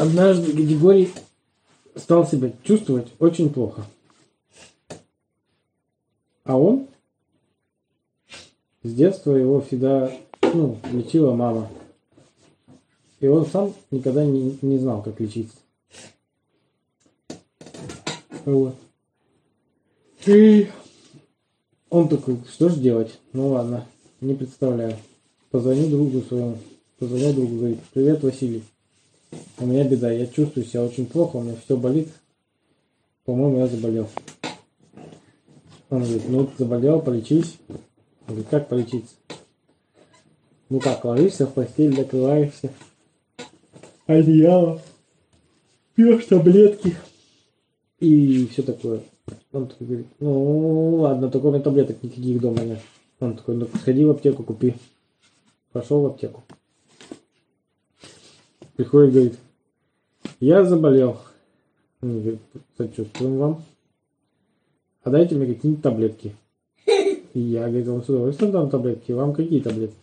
Однажды Григорий стал себя чувствовать очень плохо. А он с детства его всегда ну, лечила мама. И он сам никогда не, не знал, как лечиться. Вот. И он такой, что же делать? Ну ладно, не представляю. Позвоню другу своему. Позвонил другу, говорит, привет, Василий. У меня беда, я чувствую себя очень плохо, у меня все болит. По-моему, я заболел. Он говорит, ну заболел, полечись. Он говорит, как полечиться? Ну как, ложишься в постель, закрываешься. Одеяло. Пьешь таблетки. И все такое. Он такой говорит, ну ладно, только у меня таблеток никаких дома нет. Он такой, ну сходи в аптеку, купи. Пошел в аптеку. Приходит, говорит, я заболел. Говорит, сочувствуем вам. А дайте мне какие-нибудь таблетки. И я, говорит, вам с удовольствием дам таблетки. Вам какие таблетки?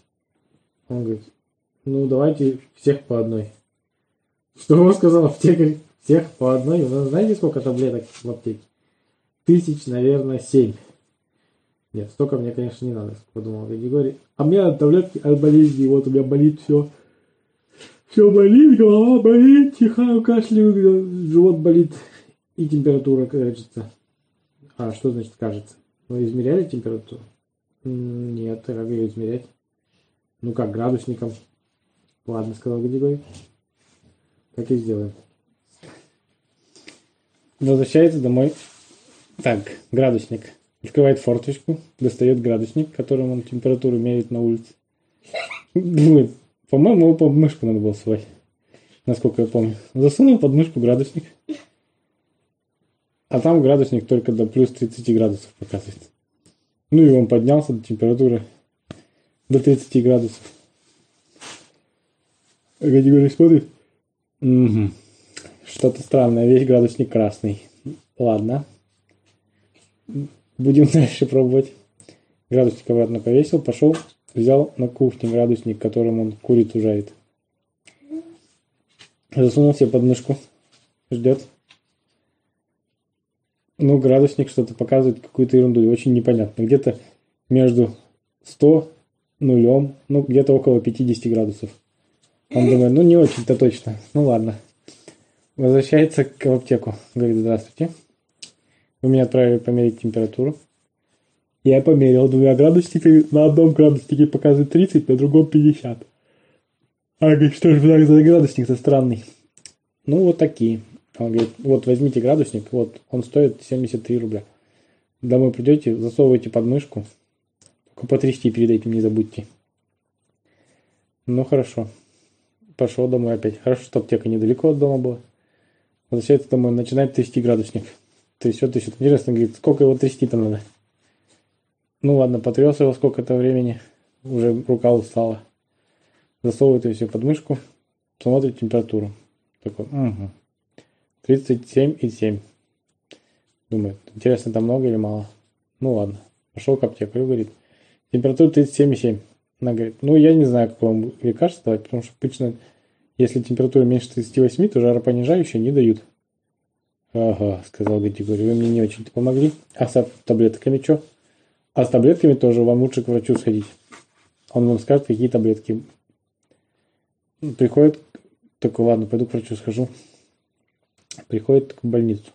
Он говорит, ну давайте всех по одной. Что он сказал аптекарь? Всех по одной. Вы знаете, сколько таблеток в аптеке? Тысяч, наверное, семь. Нет, столько мне, конечно, не надо, подумал Григорий. А мне таблетки от болезни. Вот у меня болит все. Все болит, голова болит, чихаю, кашляю, живот болит. И температура кажется. А что значит кажется? Вы измеряли температуру? Нет, как ее измерять? Ну как, градусником? Ладно, сказал Григорий. Так и сделаем. Возвращается домой. Так, градусник. Открывает форточку, достает градусник, которым он температуру меряет на улице. По-моему, его под мышку надо было свать. Насколько я помню. Засунул под мышку градусник. А там градусник только до плюс 30 градусов показывает. Ну и он поднялся до температуры до 30 градусов. Категория смотрит. Угу. Что-то странное. Весь градусник красный. Ладно. Будем дальше пробовать. Градусник обратно повесил, пошел, взял на кухне градусник, которым он курицу жарит. Засунул себе под мышку. Ждет. Ну, градусник что-то показывает, какую-то ерунду. очень непонятно. Где-то между 100 нулем, ну, где-то около 50 градусов. Он думает, ну, не очень-то точно. Ну, ладно. Возвращается к аптеку. Говорит, здравствуйте. Вы меня отправили померить температуру. Я померил двумя градусниками. На одном градуснике показывает 30, на другом 50. А говорит, что же за градусник-то странный? Ну, вот такие. Он говорит, вот возьмите градусник, вот он стоит 73 рубля. Домой придете, засовывайте под мышку, только потрясти перед этим не забудьте. Ну хорошо. Пошел домой опять. Хорошо, что аптека недалеко от дома была. Возвращается домой, начинает трясти градусник. Трясет, трясет. Интересно, говорит, сколько его трясти-то надо? Ну ладно, потряс его сколько-то времени. Уже рука устала. Засовывает ее все под мышку. Смотрит температуру. Такой, угу. 37,7. Думает, интересно, там много или мало? Ну ладно. Пошел к аптекарю, говорит, температура 37,7. Она говорит, ну я не знаю, как вам лекарство давать, потому что обычно, если температура меньше 38, то жаропонижающие не дают. Ага, сказал Григорий, вы мне не очень-то помогли. А с таблетками что? А с таблетками тоже вам лучше к врачу сходить. Он вам скажет, какие таблетки. Приходит, такой, ладно, пойду к врачу схожу. Приходит в больницу.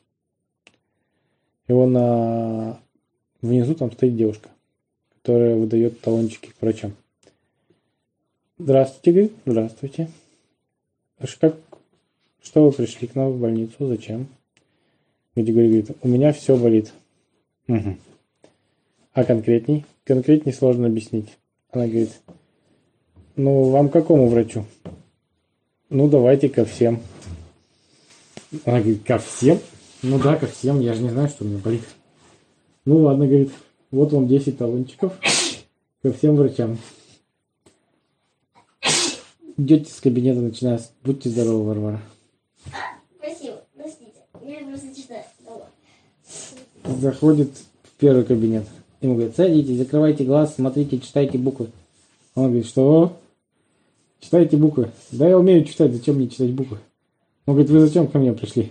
Его на... Внизу там стоит девушка, которая выдает талончики к врачам. Здравствуйте, говорит. Здравствуйте. Как, что вы пришли к нам в больницу? Зачем? Григорий говорит, у меня все болит. Угу. А конкретней? Конкретней сложно объяснить. Она говорит, ну, вам к какому врачу? Ну, давайте ко всем. Она говорит, ко всем? Ну да, ко всем, я же не знаю, что у меня болит. Ну ладно, говорит, вот вам 10 талончиков ко всем врачам. Идете с кабинета, начиная с... Будьте здоровы, Варвара. Спасибо, простите. Я просто читаю. Заходит в первый кабинет. Ему говорит, садитесь, закрывайте глаз, смотрите, читайте буквы. Он говорит, что? Читайте буквы. Да я умею читать, зачем мне читать буквы? Он говорит, вы зачем ко мне пришли?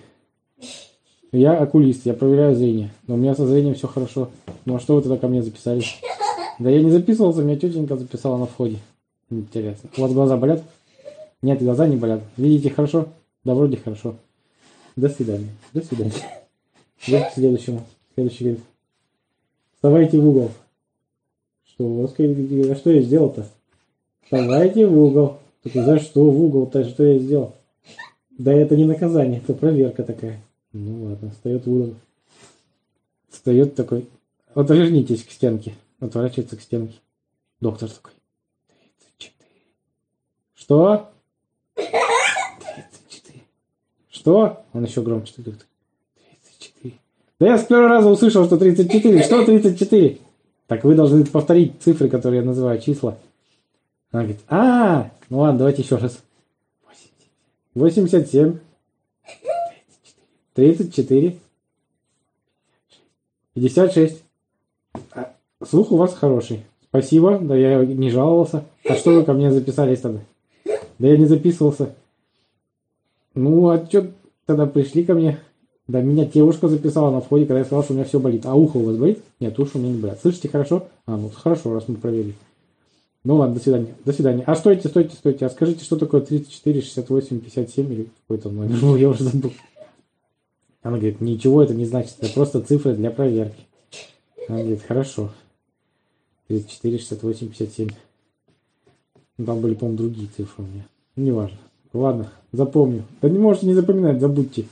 Я окулист, я проверяю зрение. Но у меня со зрением все хорошо. Ну а что вы тогда ко мне записались? Да я не записывался, меня тетенька записала на входе. Интересно. У вас глаза болят? Нет, глаза не болят. Видите хорошо? Да, вроде хорошо. До свидания. До свидания. К следующему. Следующий говорит. Вставайте в угол. Что а что я сделал-то? Вставайте в угол. Такой, за что в угол-то? Что я сделал? Да это не наказание, это проверка такая. Ну ладно, встает в угол. Встает такой. Отвернитесь к стенке. Отворачивается к стенке. Доктор такой. 34. Что? 34. Что? Он еще громче говорит. 34. Да я с первого раза услышал, что 34. Что 34? Так вы должны повторить цифры, которые я называю, числа. Она говорит, а, ну ладно, давайте еще раз. 87. 34. 56. Слух у вас хороший. Спасибо, да я не жаловался. А что вы ко мне записались тогда? Да я не записывался. Ну, а что тогда пришли ко мне? Да меня девушка записала на входе, когда я сказал, что у меня все болит. А ухо у вас болит? Нет, уши у меня не болят. Слышите хорошо? А, ну хорошо, раз мы проверили. Ну ладно, до свидания. До свидания. А стойте, стойте, стойте. А скажите, что такое 34, 68, 57 или какой-то номер? Ну, я уже забыл. Она говорит, ничего это не значит, это просто цифры для проверки. Она говорит, хорошо. 34, 68, 57. Там были, по-моему, другие цифры у меня. Ну, неважно. Ладно, запомню. Да не можете не запоминать, забудьте.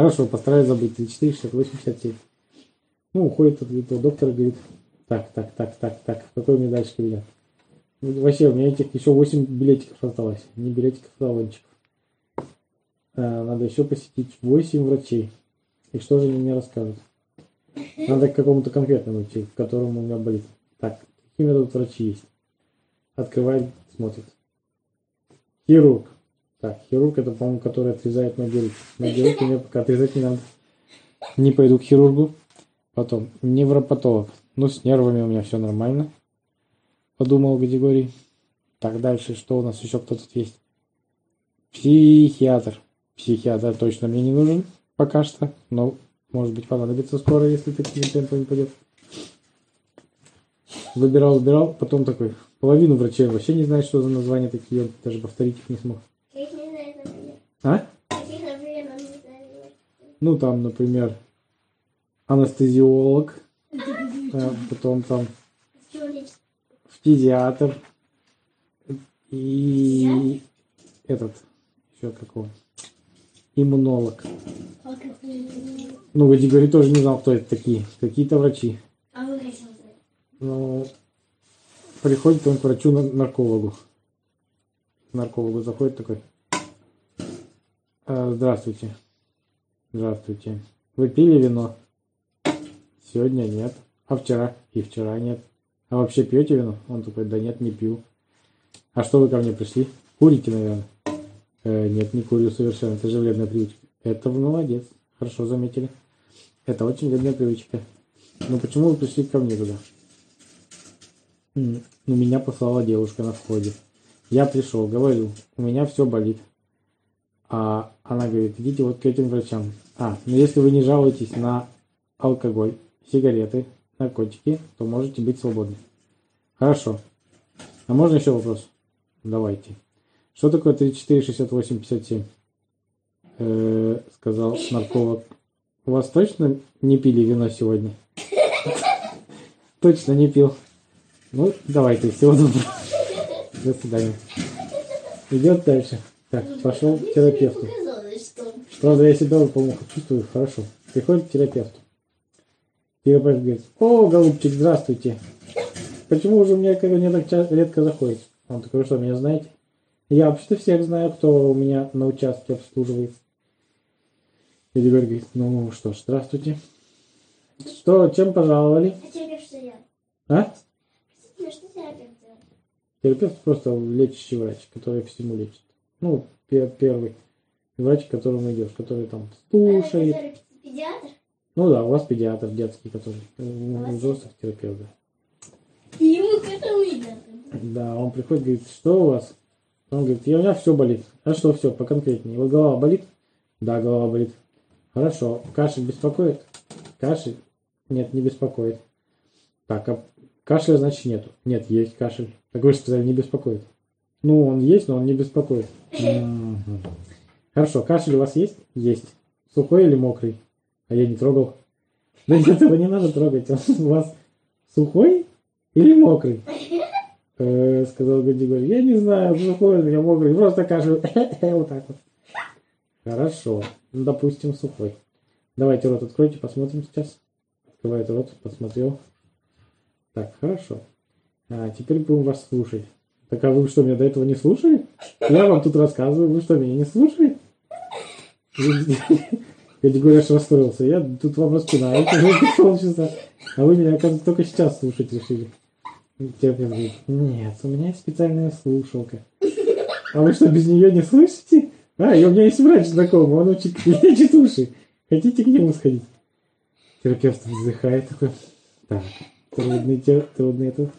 Хорошо, постараюсь забыть. 34, 68, 57. Ну, уходит от этого доктора, говорит, так, так, так, так, так, какой мне дальше? Ну, вообще, у меня этих еще 8 билетиков осталось. Не билетиков, а талончиков. А, надо еще посетить 8 врачей. И что же они мне расскажут? Надо к какому-то конкретному идти, в котором у меня болит. Так, какие у меня тут врачи есть? Открывает, смотрит. Хирург. Так, хирург это, по-моему, который отрезает ноги руки. Ноги руки мне пока отрезать не надо. Не пойду к хирургу. Потом, невропатолог. Ну, с нервами у меня все нормально. Подумал Григорий. Так, дальше, что у нас еще кто тут есть? Психиатр. Психиатр точно мне не нужен пока что. Но, может быть, понадобится скоро, если такие темпы не пойдет. Выбирал, выбирал, потом такой, половину врачей вообще не знает, что за названия такие, он даже повторить их не смог. Каких не знает, например? А? Ну, там, например, анестезиолог, а потом там фтизиатр и этот, еще какого, иммунолог. Ну, Гадигорий тоже не знал, кто это такие. Какие-то врачи. Ну, приходит он к врачу на- наркологу. К наркологу заходит такой. «А, Здравствуйте. Здравствуйте. Вы пили вино? Сегодня нет. А вчера? И вчера нет. А вообще пьете вино? Он такой, да нет, не пью. А что вы ко мне пришли? Курите, наверное? «Э, нет, не курю совершенно. Это же вредная привычка. Это вы молодец. Хорошо заметили. Это очень вредная привычка. Ну почему вы пришли ко мне туда? Ну, меня послала девушка на входе. Я пришел, говорю, у меня все болит. А она говорит, идите вот к этим врачам. А, ну если вы не жалуетесь на алкоголь, сигареты, наркотики, то можете быть свободны. Хорошо. А можно еще вопрос? Давайте. Что такое 34, 68, 57? Э, сказал нарколог. У вас точно не пили вино сегодня? Точно не пил. Ну, давайте, всего доброго. До свидания. Идет дальше. Так, пошел к терапевту. Правда, я себя, по-моему, чувствую хорошо. Приходит к терапевту. Терапевт говорит, о, голубчик, здравствуйте. Почему уже мне ко мне так редко заходит? Он такой, «Вы что, меня знаете? Я вообще-то всех знаю, кто у меня на участке обслуживает. И Григорий говорит, ну что ж, здравствуйте. Что, чем пожаловали? А терапевт что я? А? Терапевт? Терапевт просто лечащий врач, который всему лечит. Ну, пе- первый врач, к которому идешь, который там слушает. А, который педиатр? Ну да, у вас педиатр детский, который вас взрослых терапевт. да. И ему к этому идет. Да, он приходит, говорит, что у вас? Он говорит, я, у меня все болит. А что все, поконкретнее? Вот голова болит? Да, голова болит. Хорошо. Кашель беспокоит? Кашель? Нет, не беспокоит. Так, а кашля, значит, нету. Нет, есть кашель. Так вы же сказали, не беспокоит. Ну, он есть, но он не беспокоит. Хорошо, кашель у вас есть? Есть. Сухой или мокрый? А я не трогал. Да нет, его не надо трогать. Он у вас сухой или мокрый? Э, сказал Гадигорь. Я не знаю, сухой меня мокрый. Просто кашель. Вот так вот. Хорошо. Ну, допустим, сухой. Давайте рот откройте, посмотрим сейчас. Открывает рот, посмотрел. Так, хорошо. А, теперь будем вас слушать. Так а вы что, меня до этого не слушали? Я вам тут рассказываю, вы что, меня не слушали? Категория аж расстроился. Я тут вам распинаю полчаса. А вы меня, оказывается, только сейчас слушать решили. Терпин говорит, нет, у меня есть специальная слушалка. А вы что, без нее не слышите? А, и у меня есть врач знакомый, он учит, лечит уши. Хотите к нему сходить? Терапевт вздыхает такой. Так, трудный, трудный это.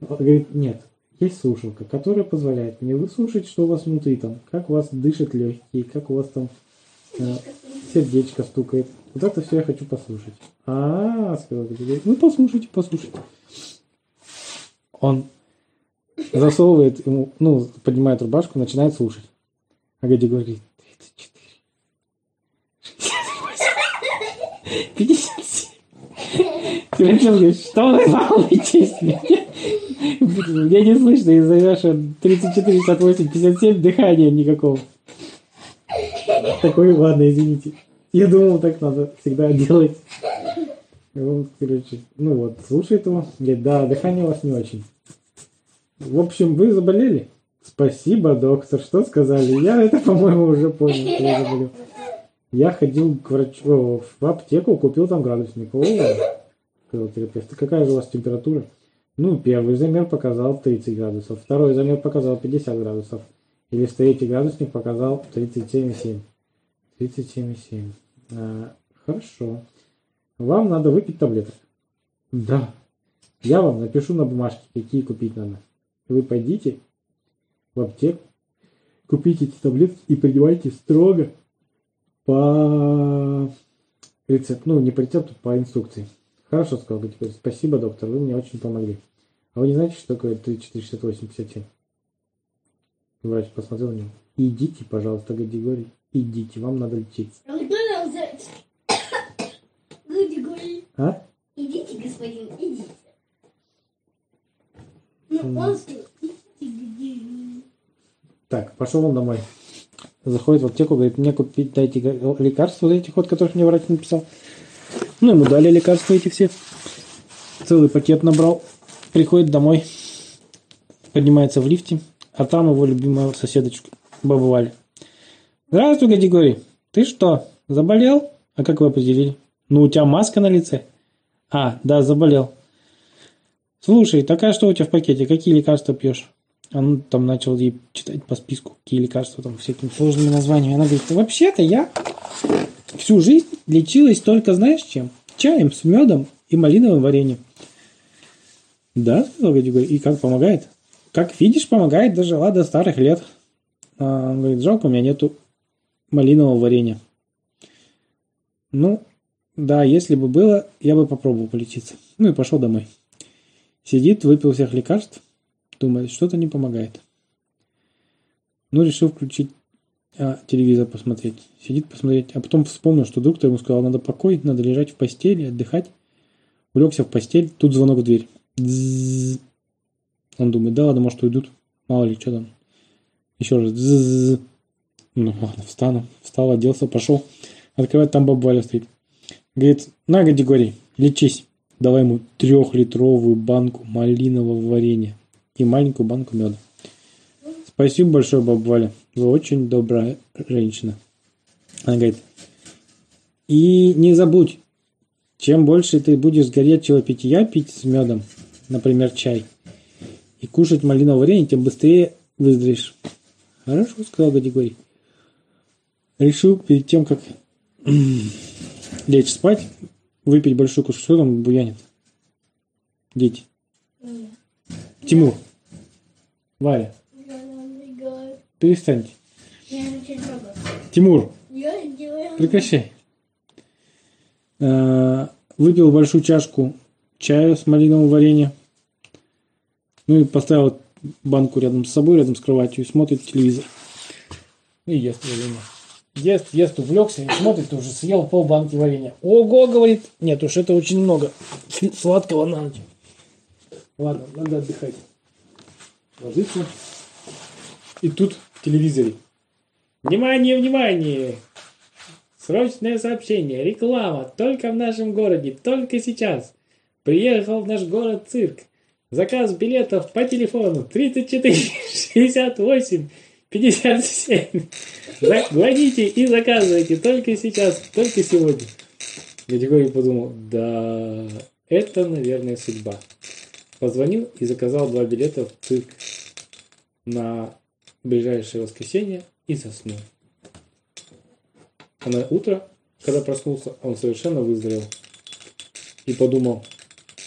Он говорит, нет, есть слушалка, которая позволяет мне выслушать, что у вас внутри там, как у вас дышат легкие, как у вас там э, сердечко стукает. Вот это все я хочу послушать. А, сказал Гадигорий, ну послушайте, послушайте. Он засовывает ему, ну, поднимает рубашку, начинает слушать. А Гадигорий говорит, 34, 57. Терапевт говорит, что вы волнуетесь? Мне не слышно из-за Яша 34, 58, 57 дыхания никакого. Такой, ладно, извините. Я думал, так надо всегда делать. Он, короче, ну вот, слушает его. Говорит, да, дыхание у вас не очень. В общем, вы заболели? Спасибо, доктор. Что сказали? Я это, по-моему, уже понял, что я заболел. Я ходил к врачу, в аптеку, купил там градусник. О, сказал терапевт. «А какая же у вас температура? Ну, первый замер показал 30 градусов, второй замер показал 50 градусов. Или третий градусник показал 37,7. 37,7. А, хорошо. Вам надо выпить таблеток. Да. Я вам напишу на бумажке, какие купить надо. Вы пойдите в аптеку, купите эти таблетки и принимайте строго по рецепту. Ну, не по рецепту, по инструкции. Хорошо, сказал Гадигорий. Спасибо, доктор, вы мне очень помогли. А вы не знаете, что такое 34, 68, 57? Врач посмотрел на него. Идите, пожалуйста, Гадигорий. Идите, вам надо лечиться. Говорили, А? идите, господин, идите. Ну, он сказал, идите, где Так, пошел он домой. Заходит в аптеку, говорит, мне купить, дайте лекарства этих вот, которых мне врач написал. Ну, ему дали лекарства эти все. Целый пакет набрал. Приходит домой, поднимается в лифте, а там его любимая соседочка, баба Валя. Здравствуй, Гадигорий. Ты что, заболел? А как вы определили? Ну, у тебя маска на лице. А, да, заболел. Слушай, такая что у тебя в пакете? Какие лекарства пьешь? Он там начал ей читать по списку, какие лекарства там всякими сложными названиями. Она говорит, вообще-то я всю жизнь лечилась только знаешь чем? Чаем с медом и малиновым вареньем. Да, сказал Гадюга, и как помогает? Как видишь, помогает, дожила до старых лет. А, он говорит, жалко, у меня нету малинового варенья. Ну, да, если бы было, я бы попробовал полечиться. Ну и пошел домой. Сидит, выпил всех лекарств, думает, что-то не помогает. Ну, решил включить а, телевизор посмотреть. Сидит посмотреть, а потом вспомнил, что доктор ему сказал, надо покой, надо лежать в постели, отдыхать. Улегся в постель, тут звонок в дверь. Дзззз. Он думает, да ладно, может уйдут. Мало ли, что там. Еще раз. Дзззз. Ну ладно, встану. Встал, оделся, пошел. Открывает, там баба Валя стоит. Говорит, на, Гадигорий, лечись. Давай ему трехлитровую банку малинового варенья и маленькую банку меда. Спасибо большое, баба Валя. Вы очень добрая женщина. Она говорит, и не забудь, чем больше ты будешь горячего питья пить с медом, например, чай, и кушать малиновое варенье, тем быстрее выздоровеешь. Хорошо, сказал Гадигорий. Решил перед тем, как лечь спать, выпить большой кусок, что там буянит? Дети. Тимур. Валя, перестаньте. Тимур. Прекращай. Э, Выпил большую чашку чая с малиновым вареньем. Ну и поставил банку рядом с собой, рядом с кроватью, и смотрит телевизор. И ест варенье. Ест, ест, увлекся и смотрит, уже съел пол банки варенья. Ого, говорит, нет уж, это очень много сладкого на ночь. Ладно, надо отдыхать. Ложится. И тут в телевизоре. Внимание, внимание! Срочное сообщение, реклама, только в нашем городе, только сейчас. Приехал в наш город цирк. Заказ билетов по телефону 34 68 57. Звоните и заказывайте только сейчас, только сегодня. Я подумал, да, это, наверное, судьба. Позвонил и заказал два билета в цирк на ближайшее воскресенье и заснул. А на утро, когда проснулся, он совершенно выздоровел. И подумал,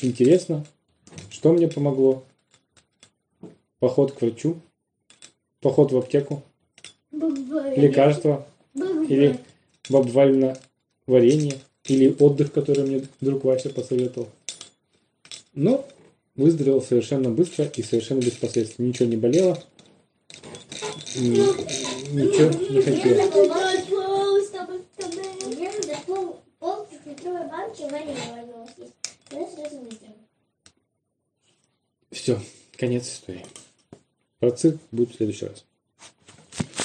интересно, что мне помогло? Поход к врачу, поход в аптеку, лекарства или бабвально варенье, или отдых, который мне друг Вася посоветовал. Но выздоровел совершенно быстро и совершенно без последствий. Ничего не болело, ни- ничего не хотело. Все, конец истории. Про цирк будет в следующий раз.